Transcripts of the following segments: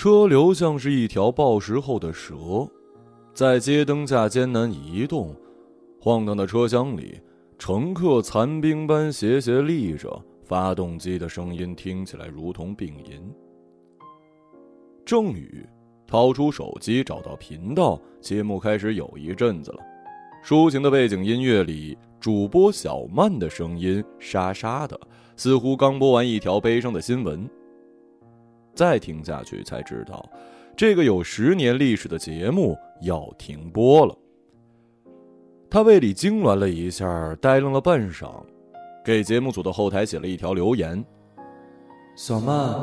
车流像是一条暴食后的蛇，在街灯下艰难移动，晃荡的车厢里，乘客残兵般斜斜立着，发动机的声音听起来如同病吟。郑宇掏出手机找到频道，节目开始有一阵子了。抒情的背景音乐里，主播小曼的声音沙沙的，似乎刚播完一条悲伤的新闻。再听下去才知道，这个有十年历史的节目要停播了。他胃里痉挛了一下，呆愣了半晌，给节目组的后台写了一条留言：“小曼，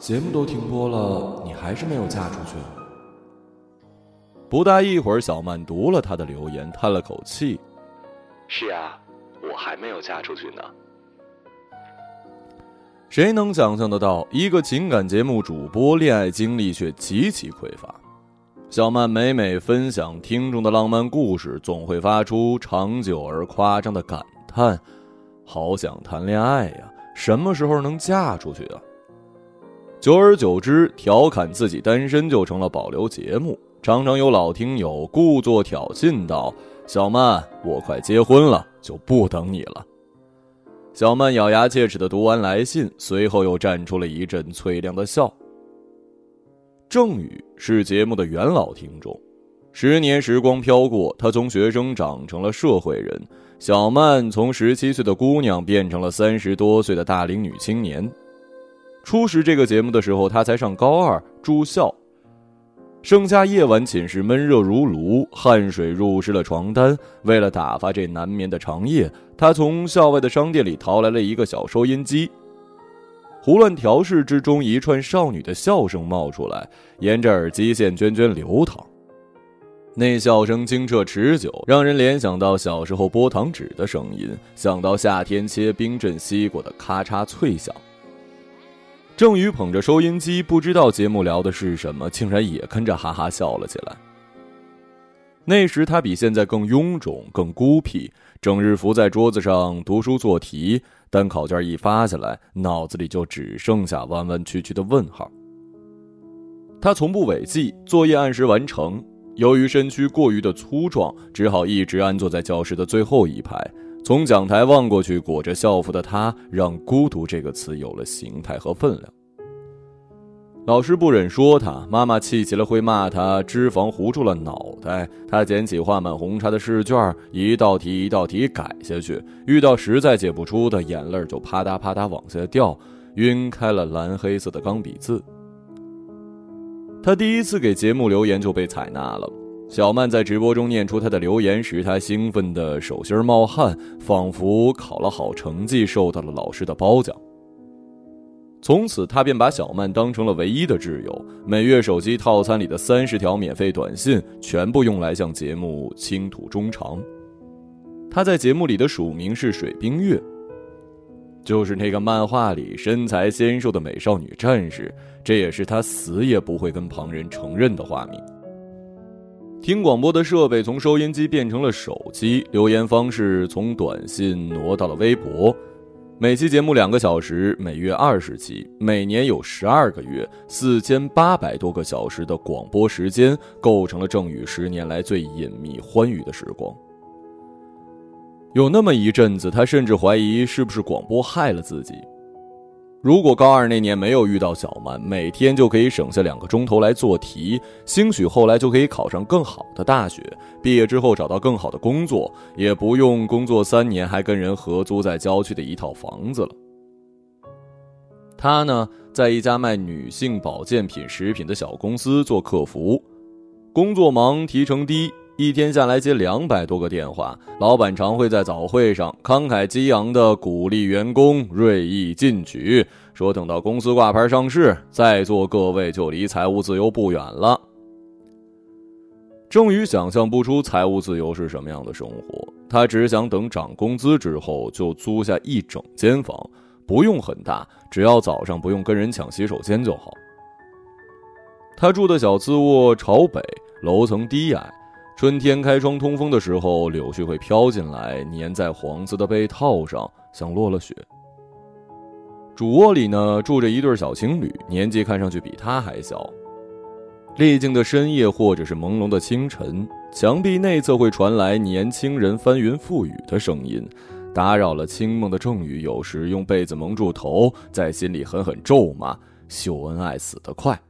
节目都停播了，你还是没有嫁出去。”不大一会儿，小曼读了他的留言，叹了口气：“是啊，我还没有嫁出去呢。”谁能想象得到，一个情感节目主播恋爱经历却极其匮乏？小曼每每分享听众的浪漫故事，总会发出长久而夸张的感叹：“好想谈恋爱呀，什么时候能嫁出去啊？”久而久之，调侃自己单身就成了保留节目。常常有老听友故作挑衅道：“小曼，我快结婚了，就不等你了。”小曼咬牙切齿的读完来信，随后又绽出了一阵脆亮的笑。郑宇是节目的元老听众，十年时光飘过，他从学生长成了社会人；小曼从十七岁的姑娘变成了三十多岁的大龄女青年。初识这个节目的时候，他才上高二住校。盛夏夜晚，寝室闷热如炉，汗水入湿了床单。为了打发这难眠的长夜，他从校外的商店里淘来了一个小收音机。胡乱调试之中，一串少女的笑声冒出来，沿着耳机线涓涓流淌。那笑声清澈持久，让人联想到小时候剥糖纸的声音，想到夏天切冰镇西瓜的咔嚓脆响。郑宇捧着收音机，不知道节目聊的是什么，竟然也跟着哈哈笑了起来。那时他比现在更臃肿、更孤僻，整日伏在桌子上读书做题，但考卷一发下来，脑子里就只剩下弯弯曲曲的问号。他从不违纪，作业按时完成。由于身躯过于的粗壮，只好一直安坐在教室的最后一排。从讲台望过去，裹着校服的他，让“孤独”这个词有了形态和分量。老师不忍说他，妈妈气急了会骂他脂肪糊住了脑袋。他捡起画满红叉的试卷，一道题一道题改下去。遇到实在解不出的，眼泪就啪嗒啪嗒往下掉，晕开了蓝黑色的钢笔字。他第一次给节目留言就被采纳了。小曼在直播中念出他的留言时，他兴奋的手心冒汗，仿佛考了好成绩，受到了老师的褒奖。从此，他便把小曼当成了唯一的挚友，每月手机套餐里的三十条免费短信，全部用来向节目倾吐衷肠。他在节目里的署名是水冰月，就是那个漫画里身材纤瘦的美少女战士，这也是他死也不会跟旁人承认的化名。听广播的设备从收音机变成了手机，留言方式从短信挪到了微博。每期节目两个小时，每月二十期，每年有十二个月，四千八百多个小时的广播时间，构成了郑宇十年来最隐秘欢愉的时光。有那么一阵子，他甚至怀疑是不是广播害了自己。如果高二那年没有遇到小曼，每天就可以省下两个钟头来做题，兴许后来就可以考上更好的大学，毕业之后找到更好的工作，也不用工作三年还跟人合租在郊区的一套房子了。他呢，在一家卖女性保健品食品的小公司做客服，工作忙，提成低。一天下来接两百多个电话，老板常会在早会上慷慨激昂地鼓励员工锐意进取，说等到公司挂牌上市，在座各位就离财务自由不远了。郑宇想象不出财务自由是什么样的生活，他只想等涨工资之后就租下一整间房，不用很大，只要早上不用跟人抢洗手间就好。他住的小次卧朝北，楼层低矮。春天开窗通风的时候，柳絮会飘进来，粘在黄色的被套上，像落了雪。主卧里呢，住着一对小情侣，年纪看上去比他还小。历经的深夜或者是朦胧的清晨，墙壁内侧会传来年轻人翻云覆雨的声音，打扰了清梦的郑宇。有时用被子蒙住头，在心里狠狠咒骂：“秀恩爱死得快。”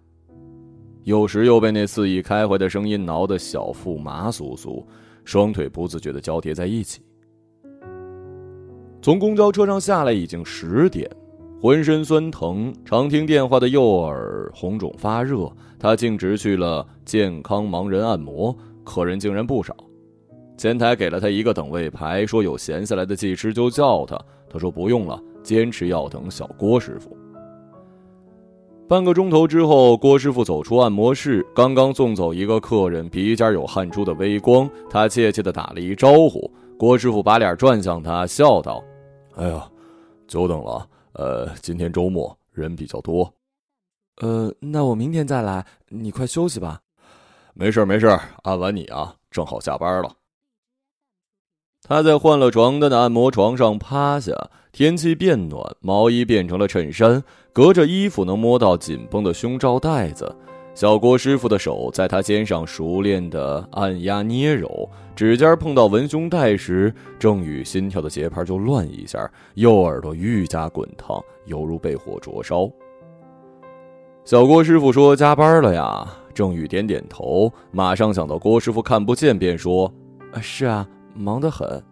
有时又被那肆意开怀的声音挠得小腹麻酥酥，双腿不自觉地交叠在一起。从公交车上下来已经十点。浑身酸疼，常听电话的右耳红肿发热，他径直去了健康盲人按摩，客人竟然不少。前台给了他一个等位牌，说有闲下来的技师就叫他。他说不用了，坚持要等小郭师傅。半个钟头之后，郭师傅走出按摩室，刚刚送走一个客人，鼻尖有汗珠的微光，他怯怯地打了一招呼。郭师傅把脸转向他，笑道：“哎呀，久等了。”呃，今天周末人比较多，呃，那我明天再来。你快休息吧。没事没事按完你啊，正好下班了。他在换了床单的按摩床上趴下，天气变暖，毛衣变成了衬衫，隔着衣服能摸到紧绷的胸罩带子。小郭师傅的手在他肩上熟练的按压捏揉，指尖碰到文胸带时，郑宇心跳的节拍就乱一下，右耳朵愈加滚烫，犹如被火灼烧。小郭师傅说：“加班了呀？”郑宇点点头，马上想到郭师傅看不见，便说：“是啊，忙得很。”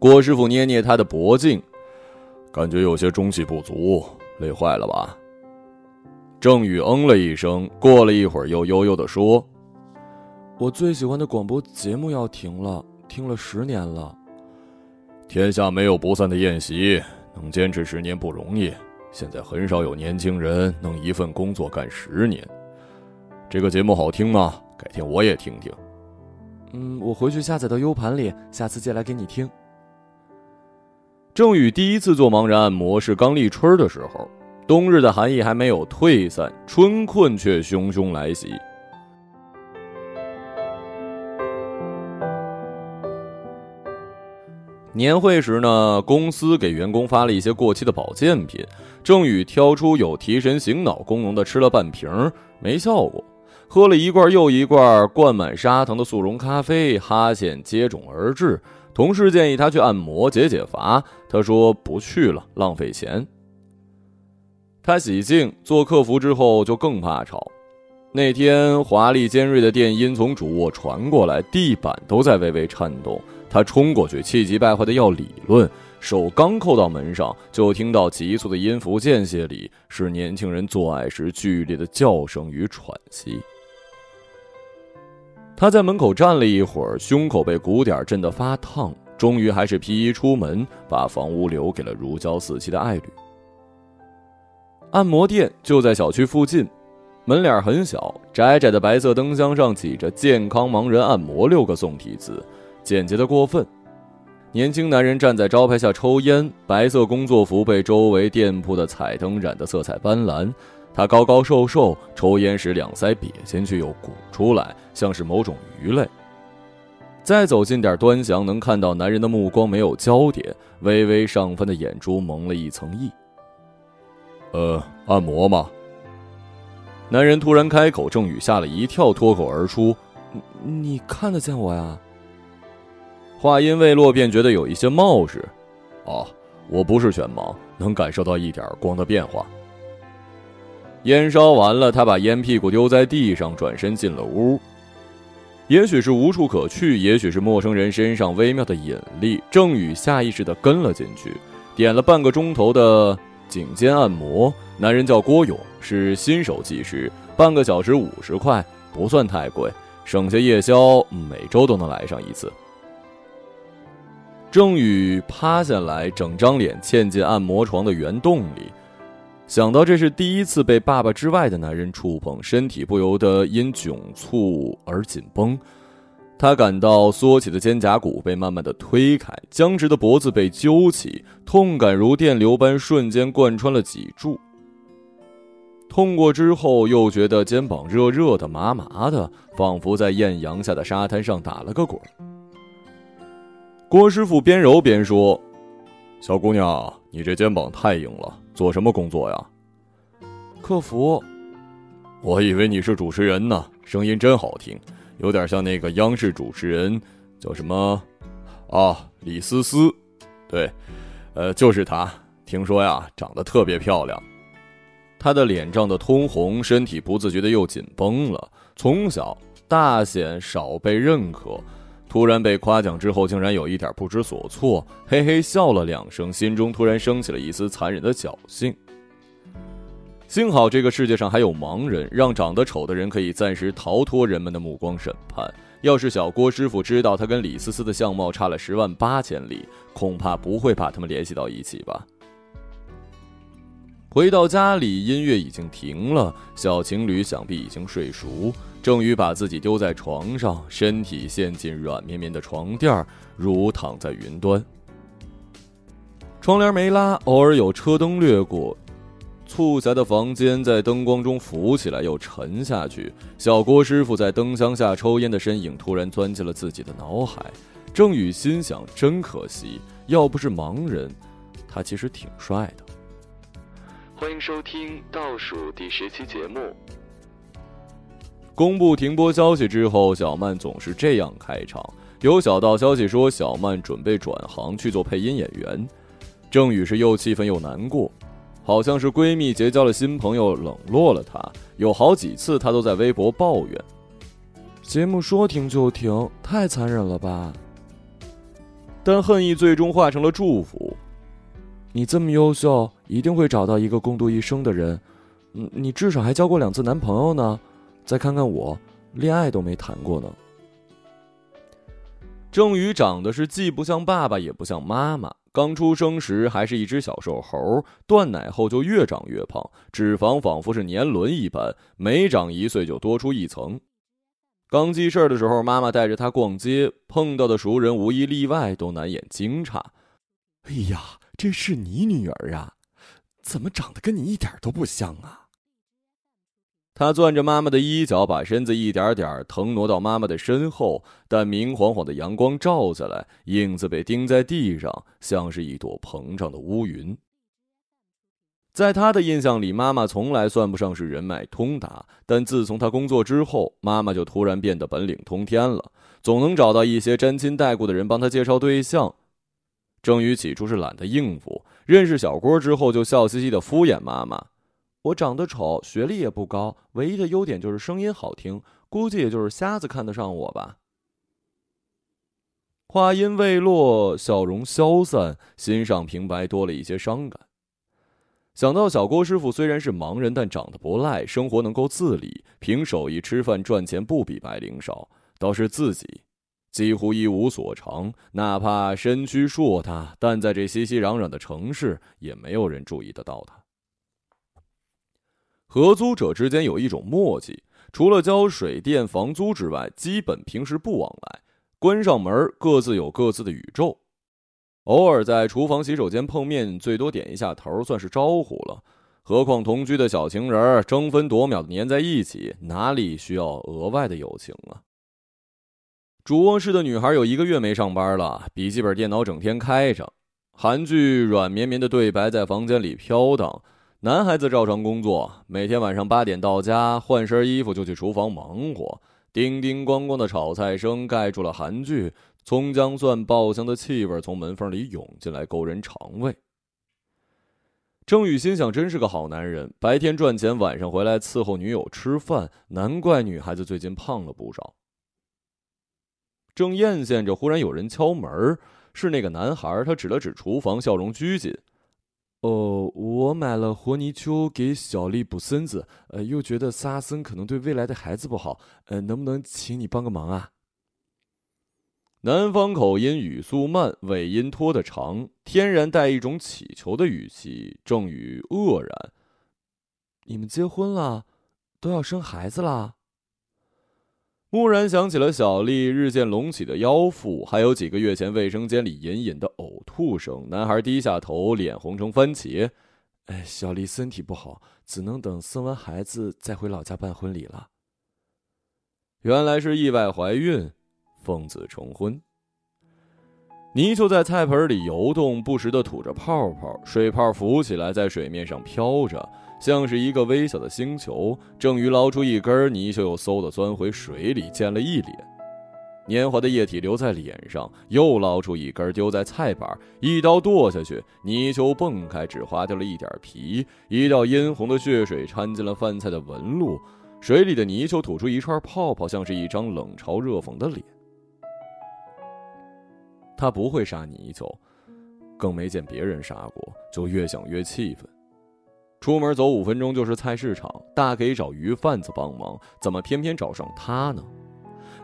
郭师傅捏捏他的脖颈，感觉有些中气不足，累坏了吧？郑宇嗯了一声，过了一会儿，又悠悠地说：“我最喜欢的广播节目要停了，听了十年了。天下没有不散的宴席，能坚持十年不容易。现在很少有年轻人能一份工作干十年。这个节目好听吗？改天我也听听。嗯，我回去下载到 U 盘里，下次借来给你听。”郑宇第一次做盲人按摩是刚立春的时候。冬日的寒意还没有退散，春困却汹汹来袭。年会时呢，公司给员工发了一些过期的保健品，郑宇挑出有提神醒脑功能的吃了半瓶，没效果；喝了一罐又一罐灌满砂糖的速溶咖啡，哈欠接踵而至。同事建议他去按摩解解乏，他说不去了，浪费钱。他洗净做客服之后就更怕吵。那天华丽尖锐的电音从主卧传过来，地板都在微微颤动。他冲过去，气急败坏的要理论，手刚扣到门上，就听到急促的音符间歇里是年轻人做爱时剧烈的叫声与喘息。他在门口站了一会儿，胸口被鼓点震得发烫，终于还是披衣出门，把房屋留给了如胶似漆的爱侣。按摩店就在小区附近，门脸很小，窄窄的白色灯箱上挤着“健康盲人按摩”六个宋体字，简洁的过分。年轻男人站在招牌下抽烟，白色工作服被周围店铺的彩灯染得色彩斑斓。他高高瘦瘦，抽烟时两腮瘪进去又鼓出来，像是某种鱼类。再走近点端详，能看到男人的目光没有焦点，微微上翻的眼珠蒙了一层翳。呃，按摩吗？男人突然开口，郑宇吓了一跳，脱口而出：“你看得见我呀？”话音未落，便觉得有一些冒失。哦，我不是全盲，能感受到一点光的变化。烟烧完了，他把烟屁股丢在地上，转身进了屋。也许是无处可去，也许是陌生人身上微妙的引力，郑宇下意识的跟了进去，点了半个钟头的。颈肩按摩，男人叫郭勇，是新手技师，半个小时五十块，不算太贵，省下夜宵，每周都能来上一次。郑宇趴下来，整张脸嵌进按摩床的圆洞里，想到这是第一次被爸爸之外的男人触碰，身体不由得因窘促而紧绷。他感到缩起的肩胛骨被慢慢的推开，僵直的脖子被揪起，痛感如电流般瞬间贯穿了脊柱。痛过之后，又觉得肩膀热热的、麻麻的，仿佛在艳阳下的沙滩上打了个滚。郭师傅边揉边说：“小姑娘，你这肩膀太硬了，做什么工作呀？”客服。我以为你是主持人呢，声音真好听，有点像那个央视主持人，叫什么？啊，李思思。对，呃，就是她。听说呀，长得特别漂亮。她的脸涨得通红，身体不自觉的又紧绷了。从小大显少被认可，突然被夸奖之后，竟然有一点不知所措，嘿嘿笑了两声，心中突然升起了一丝残忍的侥幸。幸好这个世界上还有盲人，让长得丑的人可以暂时逃脱人们的目光审判。要是小郭师傅知道他跟李思思的相貌差了十万八千里，恐怕不会把他们联系到一起吧。回到家里，音乐已经停了，小情侣想必已经睡熟。郑宇把自己丢在床上，身体陷进软绵绵的床垫如躺在云端。窗帘没拉，偶尔有车灯掠过。促狭的房间在灯光中浮起来又沉下去。小郭师傅在灯箱下抽烟的身影突然钻进了自己的脑海。郑宇心想：真可惜，要不是盲人，他其实挺帅的。欢迎收听倒数第十期节目。公布停播消息之后，小曼总是这样开场：有小道消息说，小曼准备转行去做配音演员。郑宇是又气愤又难过。好像是闺蜜结交了新朋友，冷落了她。有好几次，她都在微博抱怨。节目说停就停，太残忍了吧？但恨意最终化成了祝福。你这么优秀，一定会找到一个共度一生的人。嗯，你至少还交过两次男朋友呢。再看看我，恋爱都没谈过呢。郑宇长得是既不像爸爸，也不像妈妈。刚出生时还是一只小瘦猴，断奶后就越长越胖，脂肪仿佛是年轮一般，每长一岁就多出一层。刚记事儿的时候，妈妈带着他逛街，碰到的熟人无一例外都难掩惊诧：“哎呀，这是你女儿啊？怎么长得跟你一点都不像啊？”他攥着妈妈的衣角，把身子一点点腾挪到妈妈的身后。但明晃晃的阳光照下来，影子被钉在地上，像是一朵膨胀的乌云。在他的印象里，妈妈从来算不上是人脉通达，但自从他工作之后，妈妈就突然变得本领通天了，总能找到一些沾亲带故的人帮他介绍对象。郑宇起初是懒得应付，认识小郭之后，就笑嘻嘻的敷衍妈妈。我长得丑，学历也不高，唯一的优点就是声音好听，估计也就是瞎子看得上我吧。话音未落，笑容消散，心上平白多了一些伤感。想到小郭师傅虽然是盲人，但长得不赖，生活能够自理，凭手艺吃饭赚钱不比白领少，倒是自己几乎一无所长，哪怕身躯硕大，但在这熙熙攘攘的城市，也没有人注意得到他。合租者之间有一种默契，除了交水电房租之外，基本平时不往来。关上门，各自有各自的宇宙。偶尔在厨房、洗手间碰面，最多点一下头，算是招呼了。何况同居的小情人争分夺秒的粘在一起，哪里需要额外的友情啊？主卧室的女孩有一个月没上班了，笔记本电脑整天开着，韩剧软绵绵的对白在房间里飘荡。男孩子照常工作，每天晚上八点到家，换身衣服就去厨房忙活。叮叮咣咣的炒菜声盖住了韩剧，葱姜蒜爆香的气味从门缝里涌进来，勾人肠胃。郑宇心想，真是个好男人，白天赚钱，晚上回来伺候女友吃饭，难怪女孩子最近胖了不少。正艳羡着，忽然有人敲门，是那个男孩，他指了指厨房，笑容拘谨。哦，我买了活泥鳅给小丽补身子，呃，又觉得撒生可能对未来的孩子不好，呃，能不能请你帮个忙啊？南方口音语速慢，尾音拖得长，天然带一种乞求的语气。郑宇愕然：“你们结婚了，都要生孩子了？”蓦然想起了小丽日渐隆起的腰腹，还有几个月前卫生间里隐隐的呕吐声。男孩低下头，脸红成番茄。哎，小丽身体不好，只能等生完孩子再回老家办婚礼了。原来是意外怀孕，奉子成婚。泥鳅在菜盆里游动，不时地吐着泡泡，水泡浮起来，在水面上飘着，像是一个微小的星球。正鱼捞出一根，泥鳅又嗖地钻回水里，溅了一脸黏滑的液体留在脸上，又捞出一根，丢在菜板，一刀剁下去，泥鳅蹦开，只划掉了一点皮，一道殷红的血水掺进了饭菜的纹路，水里的泥鳅吐出一串泡泡，像是一张冷嘲热讽的脸。他不会杀泥鳅，更没见别人杀过，就越想越气愤。出门走五分钟就是菜市场，大可以找鱼贩子帮忙，怎么偏偏找上他呢？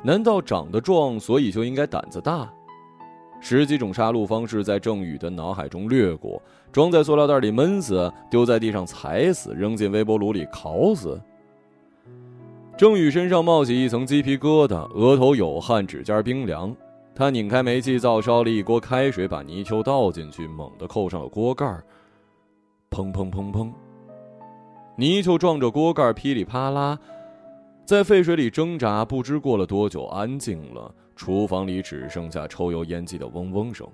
难道长得壮，所以就应该胆子大？十几种杀戮方式在郑宇的脑海中掠过：装在塑料袋里闷死，丢在地上踩死，扔进微波炉里烤死。郑宇身上冒起一层鸡皮疙瘩，额头有汗，指尖冰凉。他拧开煤气灶，烧了一锅开水，把泥鳅倒进去，猛地扣上了锅盖砰砰砰砰，泥鳅撞着锅盖噼里啪啦，在沸水里挣扎。不知过了多久，安静了，厨房里只剩下抽油烟机的嗡嗡声。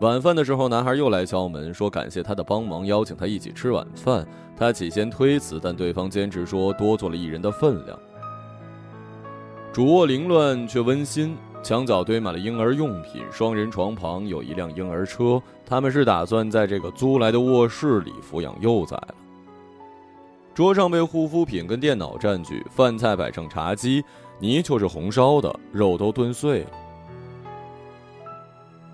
晚饭的时候，男孩又来敲门，说感谢他的帮忙，邀请他一起吃晚饭。他起先推辞，但对方坚持说多做了一人的分量。主卧凌乱却温馨。墙角堆满了婴儿用品，双人床旁有一辆婴儿车。他们是打算在这个租来的卧室里抚养幼崽了。桌上被护肤品跟电脑占据，饭菜摆上茶几，泥鳅是红烧的，肉都炖碎了。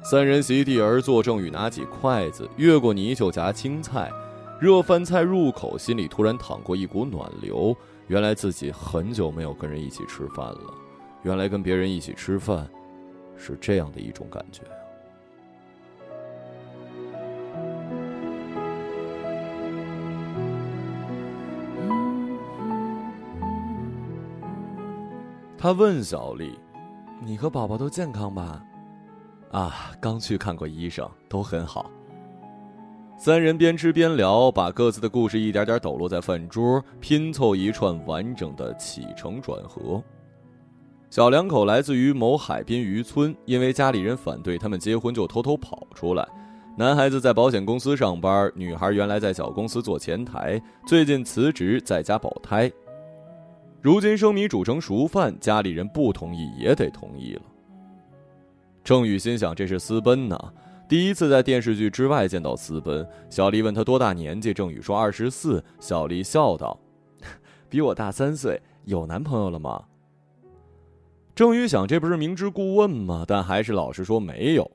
三人席地而坐，郑宇拿起筷子，越过泥鳅夹青菜，热饭菜入口，心里突然淌过一股暖流。原来自己很久没有跟人一起吃饭了。原来跟别人一起吃饭，是这样的一种感觉他问小丽：“你和宝宝都健康吧？”“啊，刚去看过医生，都很好。”三人边吃边聊，把各自的故事一点点抖落在饭桌，拼凑一串完整的起承转合。小两口来自于某海滨渔村，因为家里人反对他们结婚，就偷偷跑出来。男孩子在保险公司上班，女孩原来在小公司做前台，最近辞职在家保胎。如今生米煮成熟饭，家里人不同意也得同意了。郑宇心想这是私奔呢，第一次在电视剧之外见到私奔。小丽问他多大年纪，郑宇说二十四。小丽笑道：“比我大三岁，有男朋友了吗？”郑宇想，这不是明知故问吗？但还是老实说没有。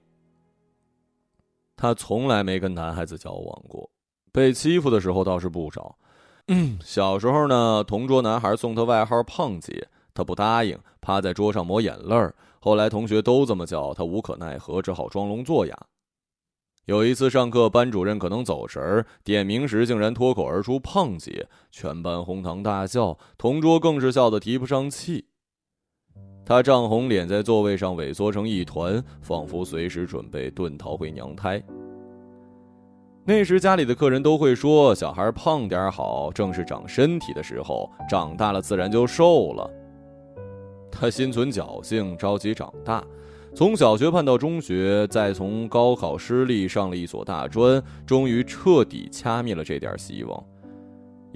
他从来没跟男孩子交往过，被欺负的时候倒是不少。小时候呢，同桌男孩送他外号“胖姐”，他不答应，趴在桌上抹眼泪儿。后来同学都这么叫他，无可奈何，只好装聋作哑。有一次上课，班主任可能走神儿，点名时竟然脱口而出“胖姐”，全班哄堂大笑，同桌更是笑得提不上气。他涨红脸，在座位上萎缩成一团，仿佛随时准备遁逃回娘胎。那时家里的客人都会说：“小孩胖点好，正是长身体的时候，长大了自然就瘦了。”他心存侥幸，着急长大，从小学盼到中学，再从高考失利上了一所大专，终于彻底掐灭了这点希望。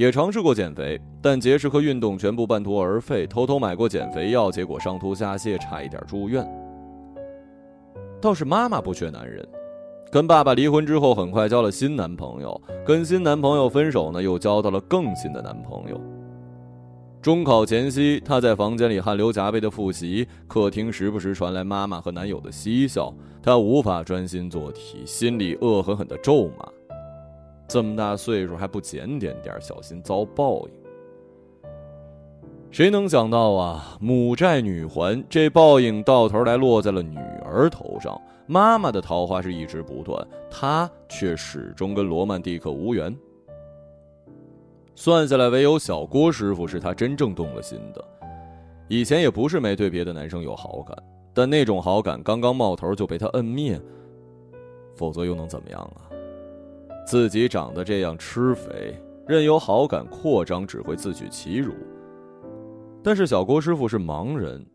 也尝试过减肥，但节食和运动全部半途而废。偷偷买过减肥药，结果上吐下泻，差一点住院。倒是妈妈不缺男人，跟爸爸离婚之后，很快交了新男朋友。跟新男朋友分手呢，又交到了更新的男朋友。中考前夕，她在房间里汗流浃背的复习，客厅时不时传来妈妈和男友的嬉笑，她无法专心做题，心里恶狠狠地咒骂。这么大岁数还不检点点，小心遭报应。谁能想到啊，母债女还，这报应到头来落在了女儿头上。妈妈的桃花是一直不断，她却始终跟罗曼蒂克无缘。算下来，唯有小郭师傅是他真正动了心的。以前也不是没对别的男生有好感，但那种好感刚刚冒头就被他摁灭，否则又能怎么样啊？自己长得这样吃肥，任由好感扩张，只会自取其辱。但是小郭师傅是盲人，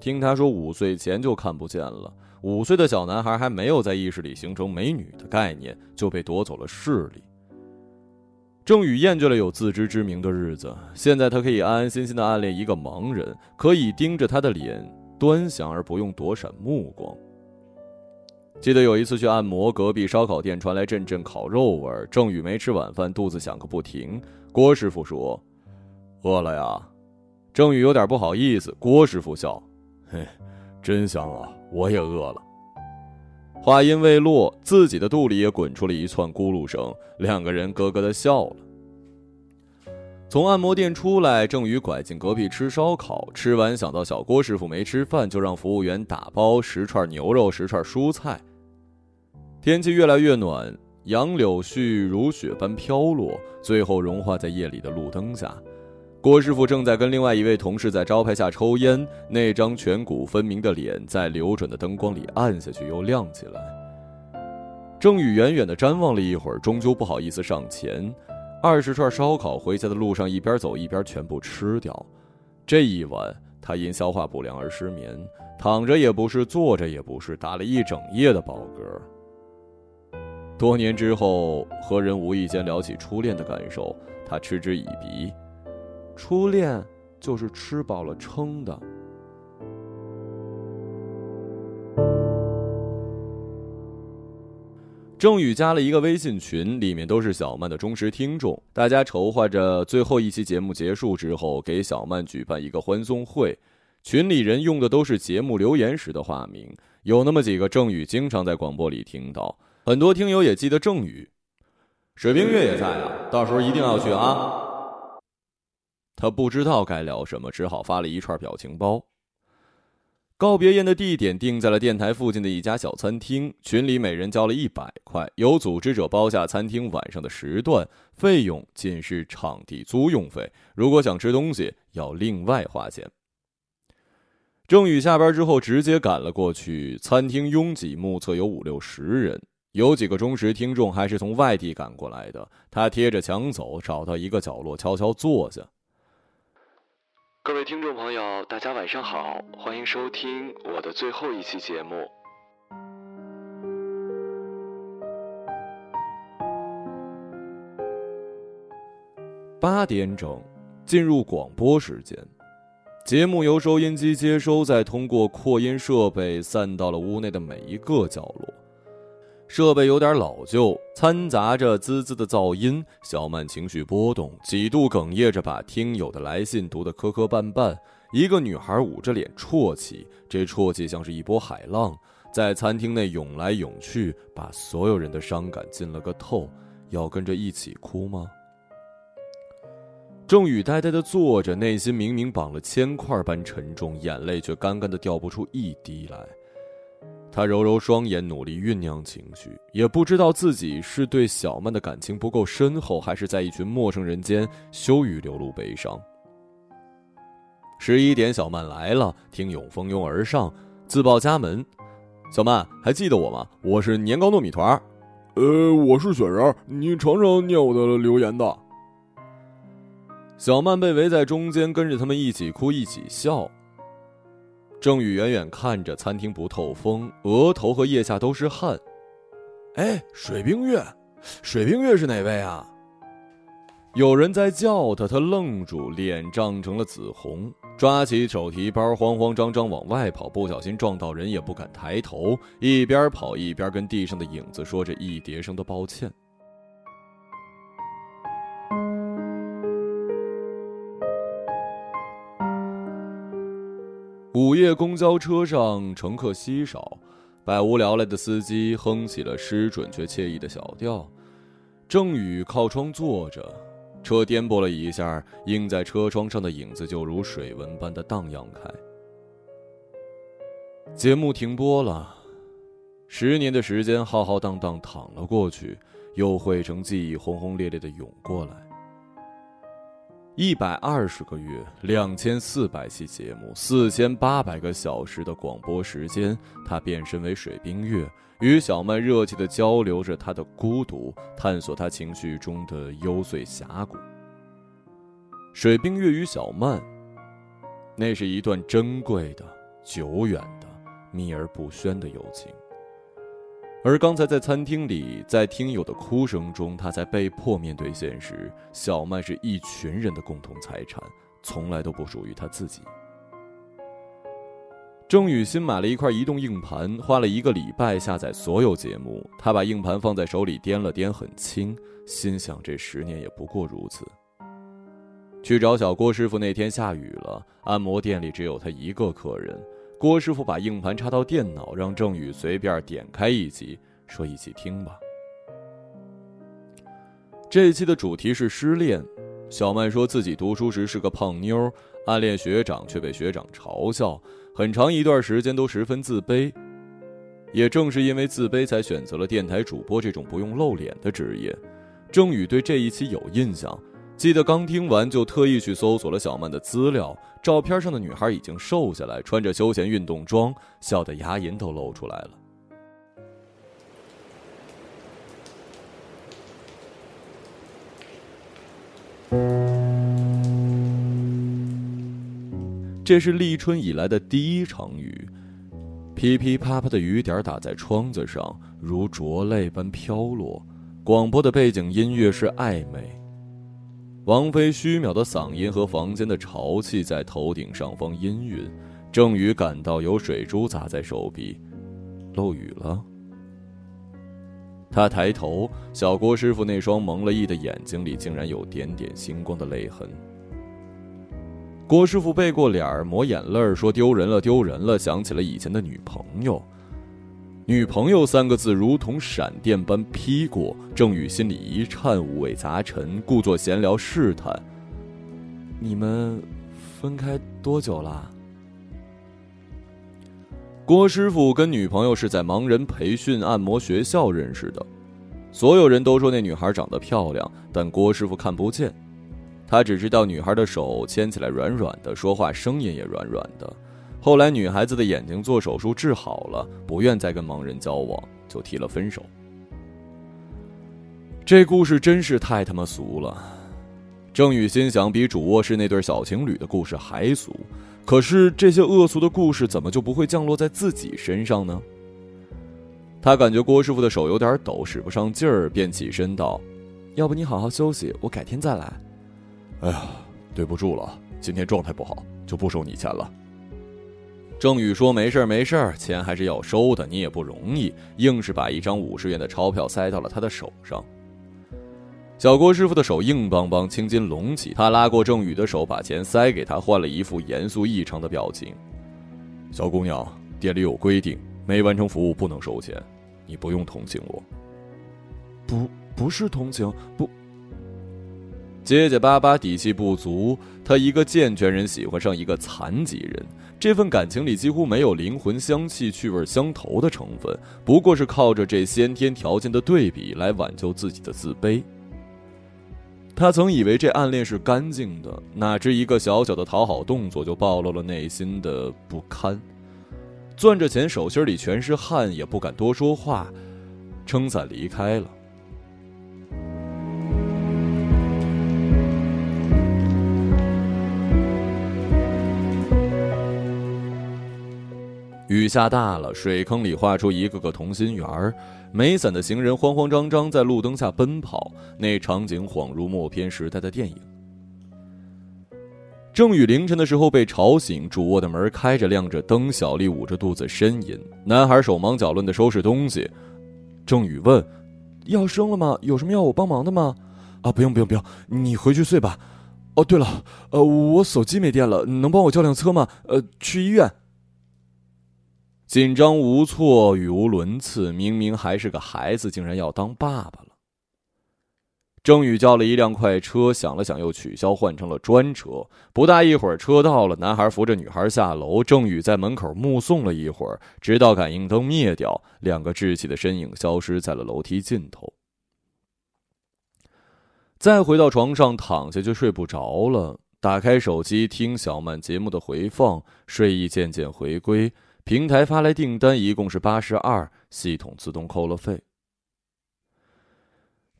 听他说五岁前就看不见了，五岁的小男孩还没有在意识里形成美女的概念，就被夺走了视力。郑宇厌倦了有自知之明的日子，现在他可以安安心心的暗恋一个盲人，可以盯着他的脸端详而不用躲闪目光。记得有一次去按摩，隔壁烧烤店传来阵阵烤肉味儿，郑宇没吃晚饭，肚子响个不停。郭师傅说：“饿了呀。”郑宇有点不好意思。郭师傅笑：“嘿，真香啊，我也饿了。”话音未落，自己的肚里也滚出了一串咕噜声，两个人咯咯的笑了。从按摩店出来，郑宇拐进隔壁吃烧烤，吃完想到小郭师傅没吃饭，就让服务员打包十串牛肉、十串蔬菜。天气越来越暖，杨柳絮如雪般飘落，最后融化在夜里的路灯下。郭师傅正在跟另外一位同事在招牌下抽烟，那张颧骨分明的脸在流转的灯光里暗下去又亮起来。郑宇远远地瞻望了一会儿，终究不好意思上前。二十串烧烤，回家的路上一边走一边全部吃掉。这一晚，他因消化不良而失眠，躺着也不是，坐着也不是，打了一整夜的饱嗝。多年之后，和人无意间聊起初恋的感受，他嗤之以鼻。初恋就是吃饱了撑的。郑宇加了一个微信群，里面都是小曼的忠实听众。大家筹划着最后一期节目结束之后，给小曼举办一个欢送会。群里人用的都是节目留言时的化名，有那么几个郑宇经常在广播里听到。很多听友也记得郑宇，水冰月也在啊，到时候一定要去啊。他不知道该聊什么，只好发了一串表情包。告别宴的地点定在了电台附近的一家小餐厅，群里每人交了一百块，由组织者包下餐厅晚上的时段，费用仅是场地租用费，如果想吃东西要另外花钱。郑宇下班之后直接赶了过去，餐厅拥挤，目测有五六十人，有几个忠实听众还是从外地赶过来的。他贴着墙走，找到一个角落悄悄坐下。各位听众朋友，大家晚上好，欢迎收听我的最后一期节目。八点整，进入广播时间。节目由收音机接收，再通过扩音设备散到了屋内的每一个角落。设备有点老旧，掺杂着滋滋的噪音。小曼情绪波动，几度哽咽着把听友的来信读得磕磕绊绊。一个女孩捂着脸啜泣，这啜泣像是一波海浪，在餐厅内涌来涌去，把所有人的伤感浸了个透。要跟着一起哭吗？郑宇呆呆地坐着，内心明明绑了铅块般沉重，眼泪却干干的掉不出一滴来。他揉揉双眼，努力酝酿情绪，也不知道自己是对小曼的感情不够深厚，还是在一群陌生人间羞于流露悲伤。十一点，小曼来了，听友蜂拥而上，自报家门：“小曼，还记得我吗？我是年糕糯米团呃，我是雪人，你常常念我的留言的。”小曼被围在中间，跟着他们一起哭，一起笑。郑宇远远看着，餐厅不透风，额头和腋下都是汗。哎，水冰月，水冰月是哪位啊？有人在叫他，他愣住，脸涨成了紫红，抓起手提包，慌慌张张往外跑，不小心撞到人，也不敢抬头，一边跑一边跟地上的影子说着一叠声的抱歉。午夜公交车上乘客稀少，百无聊赖的司机哼起了失准却惬意的小调。郑宇靠窗坐着，车颠簸了一下，映在车窗上的影子就如水纹般的荡漾开。节目停播了，十年的时间浩浩荡荡淌了过去，又汇成记忆轰轰烈烈的涌过来。一百二十个月，两千四百期节目，四千八百个小时的广播时间，他变身为水冰月，与小曼热切的交流着他的孤独，探索他情绪中的幽邃峡谷。水冰月与小曼，那是一段珍贵的、久远的、秘而不宣的友情。而刚才在餐厅里，在听友的哭声中，他才被迫面对现实：小曼是一群人的共同财产，从来都不属于他自己。郑宇新买了一块移动硬盘，花了一个礼拜下载所有节目。他把硬盘放在手里掂了掂，很轻，心想这十年也不过如此。去找小郭师傅那天下雨了，按摩店里只有他一个客人。郭师傅把硬盘插到电脑，让郑宇随便点开一集，说一起听吧。这一期的主题是失恋。小曼说自己读书时是个胖妞，暗恋学长却被学长嘲笑，很长一段时间都十分自卑。也正是因为自卑，才选择了电台主播这种不用露脸的职业。郑宇对这一期有印象。记得刚听完就特意去搜索了小曼的资料，照片上的女孩已经瘦下来，穿着休闲运动装，笑得牙龈都露出来了。这是立春以来的第一场雨，噼噼啪啪的雨点打在窗子上，如浊泪般飘落。广播的背景音乐是暧昧。王菲虚渺的嗓音和房间的潮气在头顶上方氤氲，郑宇感到有水珠砸在手臂，漏雨了。他抬头，小郭师傅那双蒙了翳的眼睛里竟然有点点星光的泪痕。郭师傅背过脸儿，抹眼泪说：“丢人了，丢人了！”想起了以前的女朋友。女朋友三个字如同闪电般劈过，郑宇心里一颤，五味杂陈，故作闲聊试探：“你们分开多久了？”郭师傅跟女朋友是在盲人培训按摩学校认识的，所有人都说那女孩长得漂亮，但郭师傅看不见，他只知道女孩的手牵起来软软的，说话声音也软软的。后来，女孩子的眼睛做手术治好了，不愿再跟盲人交往，就提了分手。这故事真是太他妈俗了。郑宇心想，比主卧室那对小情侣的故事还俗。可是这些恶俗的故事，怎么就不会降落在自己身上呢？他感觉郭师傅的手有点抖，使不上劲儿，便起身道：“要不你好好休息，我改天再来。”哎呀，对不住了，今天状态不好，就不收你钱了。郑宇说：“没事儿，没事儿，钱还是要收的，你也不容易。”硬是把一张五十元的钞票塞到了他的手上。小郭师傅的手硬邦邦，青筋隆起。他拉过郑宇的手，把钱塞给他，换了一副严肃异常的表情：“小姑娘，店里有规定，没完成服务不能收钱，你不用同情我。”“不，不是同情，不。”结结巴巴，底气不足。他一个健全人喜欢上一个残疾人。这份感情里几乎没有灵魂相契、趣味相投的成分，不过是靠着这先天条件的对比来挽救自己的自卑。他曾以为这暗恋是干净的，哪知一个小小的讨好动作就暴露了内心的不堪。攥着钱，手心里全是汗，也不敢多说话，撑伞离开了。雨下大了，水坑里画出一个个同心圆儿，没伞的行人慌慌张张在路灯下奔跑，那场景恍如默片时代的电影。郑宇凌晨的时候被吵醒，主卧的门开着，亮着灯，小丽捂着肚子呻吟，男孩手忙脚乱的收拾东西。郑宇问：“要生了吗？有什么要我帮忙的吗？”“啊，不用不用不用，你回去睡吧。”“哦，对了，呃，我手机没电了，能帮我叫辆车吗？呃，去医院。”紧张无措，语无伦次。明明还是个孩子，竟然要当爸爸了。郑宇叫了一辆快车，想了想，又取消，换成了专车。不大一会儿，车到了，男孩扶着女孩下楼。郑宇在门口目送了一会儿，直到感应灯灭掉，两个稚气的身影消失在了楼梯尽头。再回到床上躺下，就睡不着了。打开手机听小曼节目的回放，睡意渐渐回归。平台发来订单，一共是八十二，系统自动扣了费。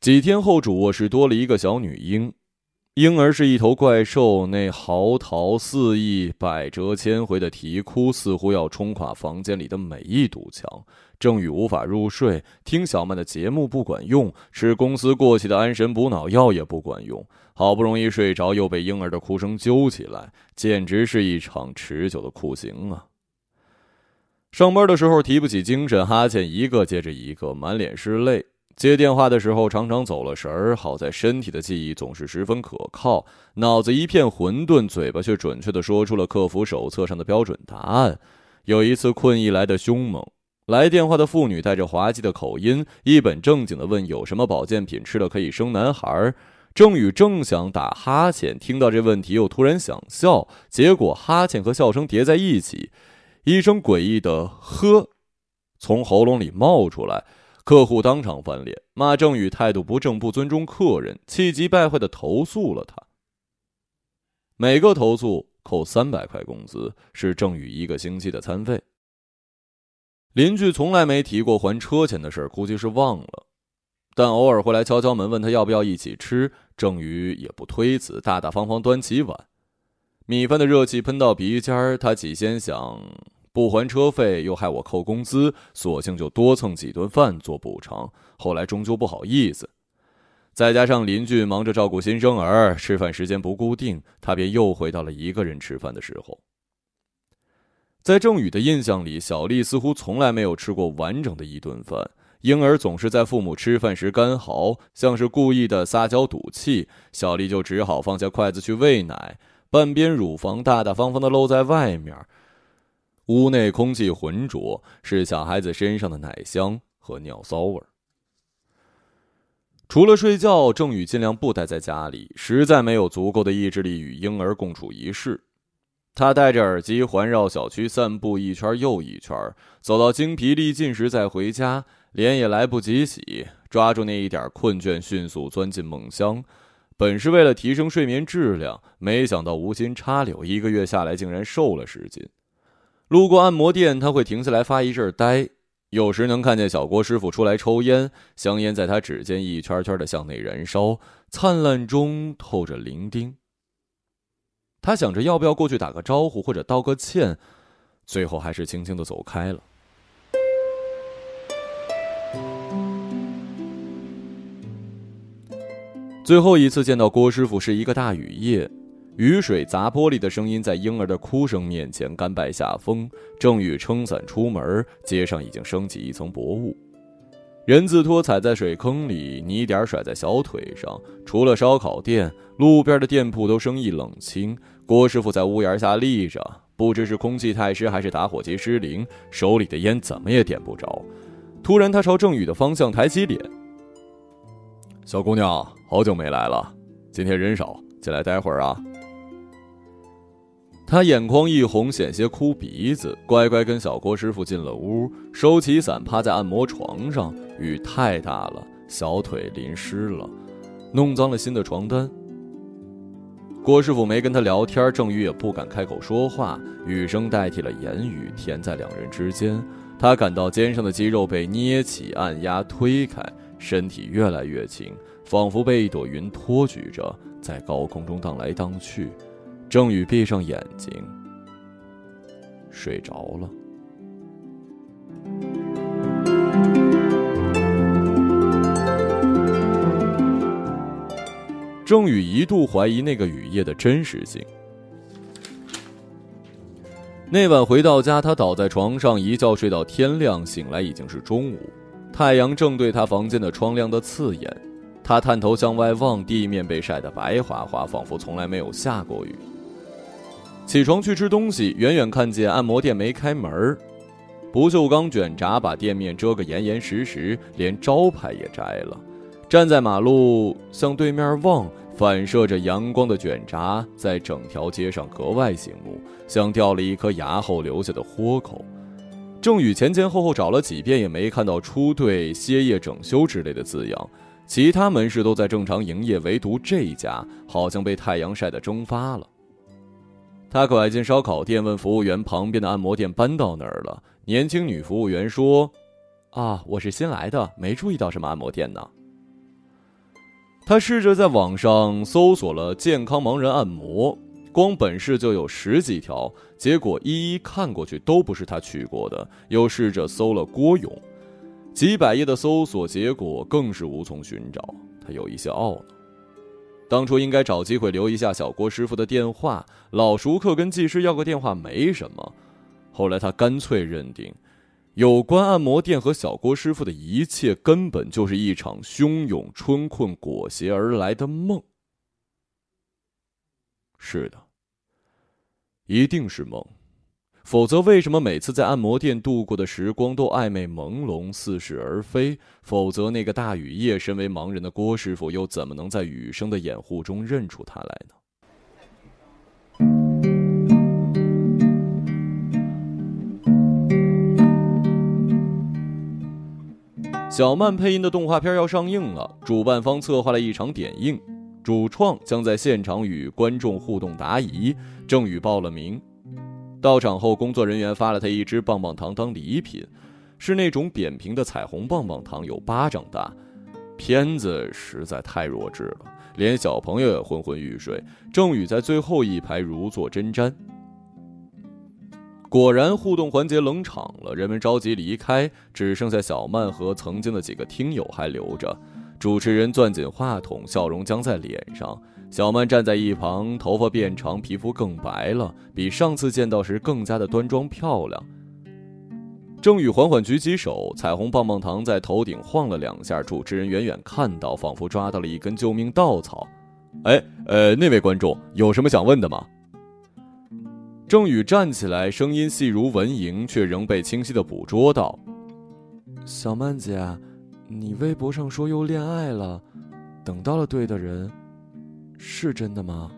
几天后，主卧室多了一个小女婴，婴儿是一头怪兽，那嚎啕四溢、百折千回的啼哭，似乎要冲垮房间里的每一堵墙。郑宇无法入睡，听小曼的节目不管用，吃公司过期的安神补脑药也不管用。好不容易睡着，又被婴儿的哭声揪起来，简直是一场持久的酷刑啊！上班的时候提不起精神，哈欠一个接着一个，满脸是泪。接电话的时候常常走了神儿，好在身体的记忆总是十分可靠，脑子一片混沌，嘴巴却准确地说出了客服手册上的标准答案。有一次困意来得凶猛，来电话的妇女带着滑稽的口音，一本正经地问有什么保健品吃了可以生男孩。郑宇正想打哈欠，听到这问题又突然想笑，结果哈欠和笑声叠在一起，一声诡异的“呵”从喉咙里冒出来。客户当场翻脸，骂郑宇态度不正、不尊重客人，气急败坏的投诉了他。每个投诉扣三百块工资，是郑宇一个星期的餐费。邻居从来没提过还车钱的事估计是忘了，但偶尔会来敲敲门，问他要不要一起吃。郑宇也不推辞，大大方方端起碗，米饭的热气喷到鼻尖儿，他起先想。不还车费又害我扣工资，索性就多蹭几顿饭做补偿。后来终究不好意思，再加上邻居忙着照顾新生儿，吃饭时间不固定，他便又回到了一个人吃饭的时候。在郑宇的印象里，小丽似乎从来没有吃过完整的一顿饭，婴儿总是在父母吃饭时干嚎，像是故意的撒娇赌气，小丽就只好放下筷子去喂奶，半边乳房大大方方的露在外面。屋内空气浑浊，是小孩子身上的奶香和尿骚味儿。除了睡觉，郑宇尽量不待在家里，实在没有足够的意志力与婴儿共处一室。他戴着耳机环绕小区散步一圈又一圈，走到精疲力尽时再回家，脸也来不及洗，抓住那一点困倦，迅速钻进梦乡。本是为了提升睡眠质量，没想到无心插柳，一个月下来竟然瘦了十斤。路过按摩店，他会停下来发一阵呆。有时能看见小郭师傅出来抽烟，香烟在他指尖一圈圈的向内燃烧，灿烂中透着伶仃。他想着要不要过去打个招呼或者道个歉，最后还是轻轻的走开了。最后一次见到郭师傅是一个大雨夜。雨水砸玻璃的声音在婴儿的哭声面前甘拜下风。郑宇撑伞出门，街上已经升起一层薄雾，人字拖踩在水坑里，泥点甩在小腿上。除了烧烤店，路边的店铺都生意冷清。郭师傅在屋檐下立着，不知是空气太湿还是打火机失灵，手里的烟怎么也点不着。突然，他朝郑宇的方向抬起脸：“小姑娘，好久没来了，今天人少，进来待会儿啊。”他眼眶一红，险些哭鼻子，乖乖跟小郭师傅进了屋，收起伞，趴在按摩床上。雨太大了，小腿淋湿了，弄脏了新的床单。郭师傅没跟他聊天，郑宇也不敢开口说话，雨声代替了言语，填在两人之间。他感到肩上的肌肉被捏起、按压、推开，身体越来越轻，仿佛被一朵云托举着，在高空中荡来荡去。郑宇闭上眼睛，睡着了。郑宇一度怀疑那个雨夜的真实性。那晚回到家，他倒在床上，一觉睡到天亮，醒来已经是中午，太阳正对他房间的窗亮的刺眼。他探头向外望，地面被晒得白花花，仿佛从来没有下过雨。起床去吃东西，远远看见按摩店没开门不锈钢卷闸把店面遮个严严实实，连招牌也摘了。站在马路向对面望，反射着阳光的卷闸在整条街上格外醒目，像掉了一颗牙后留下的豁口。郑宇前前后后找了几遍，也没看到出队、歇业、整修之类的字样。其他门市都在正常营业，唯独这一家好像被太阳晒得蒸发了。他拐进烧烤店，问服务员：“旁边的按摩店搬到哪儿了？”年轻女服务员说：“啊，我是新来的，没注意到什么按摩店呢。”他试着在网上搜索了健康盲人按摩，光本市就有十几条，结果一一看过去都不是他去过的。又试着搜了郭勇，几百页的搜索结果更是无从寻找。他有一些懊恼，当初应该找机会留一下小郭师傅的电话，老熟客跟技师要个电话没什么。后来他干脆认定。有关按摩店和小郭师傅的一切，根本就是一场汹涌春困裹挟而来的梦。是的，一定是梦，否则为什么每次在按摩店度过的时光都暧昧朦胧、似是而非？否则那个大雨夜，身为盲人的郭师傅又怎么能在雨声的掩护中认出他来呢？小曼配音的动画片要上映了，主办方策划了一场点映，主创将在现场与观众互动答疑。郑宇报了名，到场后，工作人员发了他一支棒棒糖当礼品，是那种扁平的彩虹棒棒糖，有巴掌大。片子实在太弱智了，连小朋友也昏昏欲睡。郑宇在最后一排如坐针毡。果然，互动环节冷场了，人们着急离开，只剩下小曼和曾经的几个听友还留着。主持人攥紧话筒，笑容僵在脸上。小曼站在一旁，头发变长，皮肤更白了，比上次见到时更加的端庄漂亮。郑宇缓缓举起手，彩虹棒棒糖在头顶晃了两下，主持人远远看到，仿佛抓到了一根救命稻草。哎，呃，那位观众有什么想问的吗？郑宇站起来，声音细如蚊蝇，却仍被清晰的捕捉到。小曼姐，你微博上说又恋爱了，等到了对的人，是真的吗？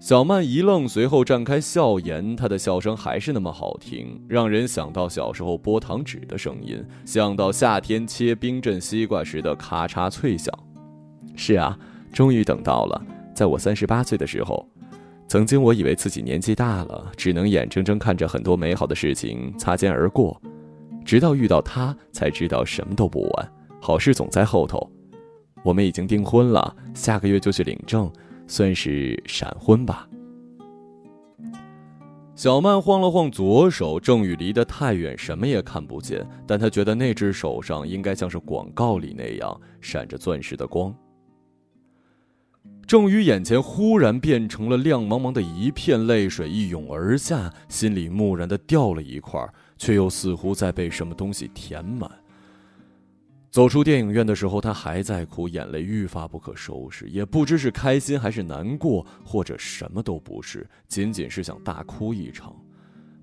小曼一愣，随后绽开笑颜，她的笑声还是那么好听，让人想到小时候剥糖纸的声音，想到夏天切冰镇西瓜时的咔嚓脆响。是啊，终于等到了，在我三十八岁的时候。曾经我以为自己年纪大了，只能眼睁睁看着很多美好的事情擦肩而过，直到遇到他，才知道什么都不晚，好事总在后头。我们已经订婚了，下个月就去领证，算是闪婚吧。小曼晃了晃左手，郑宇离得太远，什么也看不见，但他觉得那只手上应该像是广告里那样闪着钻石的光。郑宇眼前忽然变成了亮茫茫的一片，泪水一涌而下，心里木然的掉了一块，却又似乎在被什么东西填满。走出电影院的时候，他还在哭，眼泪愈发不可收拾，也不知是开心还是难过，或者什么都不是，仅仅是想大哭一场。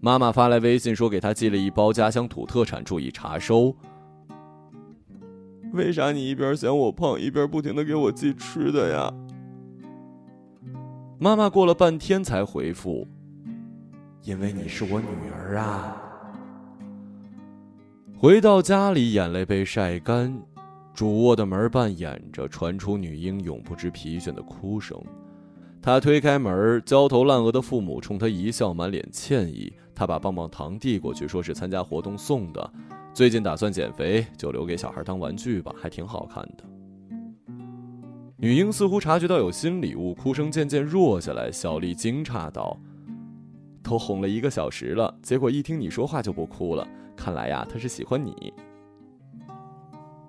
妈妈发来微信说给他寄了一包家乡土特产，注意查收。为啥你一边嫌我胖，一边不停的给我寄吃的呀？妈妈过了半天才回复：“因为你是我女儿啊。”回到家里，眼泪被晒干，主卧的门半掩着，传出女婴永不知疲倦的哭声。他推开门，焦头烂额的父母冲他一笑，满脸歉意。他把棒棒糖递过去，说是参加活动送的，最近打算减肥，就留给小孩当玩具吧，还挺好看的。女婴似乎察觉到有新礼物，哭声渐渐弱下来。小丽惊诧道：“都哄了一个小时了，结果一听你说话就不哭了。看来呀，他是喜欢你。”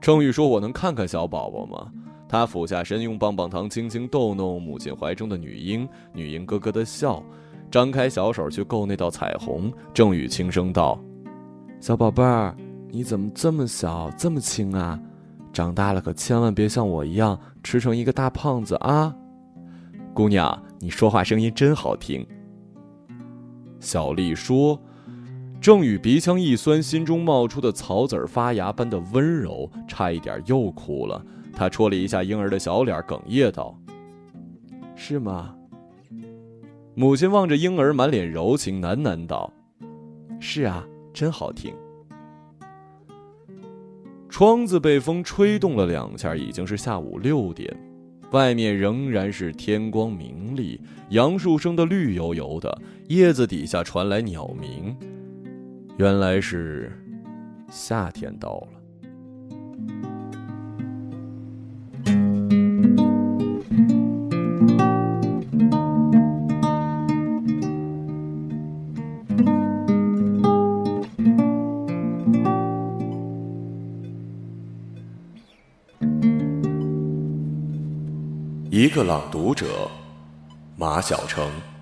郑宇说：“我能看看小宝宝吗？”他俯下身，用棒棒糖轻轻逗弄母亲怀中的女婴。女婴咯咯的笑，张开小手去够那道彩虹。郑宇轻声道：“小宝贝儿，你怎么这么小，这么轻啊？”长大了可千万别像我一样吃成一个大胖子啊！姑娘，你说话声音真好听。小丽说。郑宇鼻腔一酸，心中冒出的草籽发芽般的温柔，差一点又哭了。他戳了一下婴儿的小脸，哽咽道：“是吗？”母亲望着婴儿，满脸柔情，喃喃道：“是啊，真好听。”窗子被风吹动了两下，已经是下午六点，外面仍然是天光明丽，杨树生的绿油油的，叶子底下传来鸟鸣，原来是夏天到了。一个朗读者马晓成。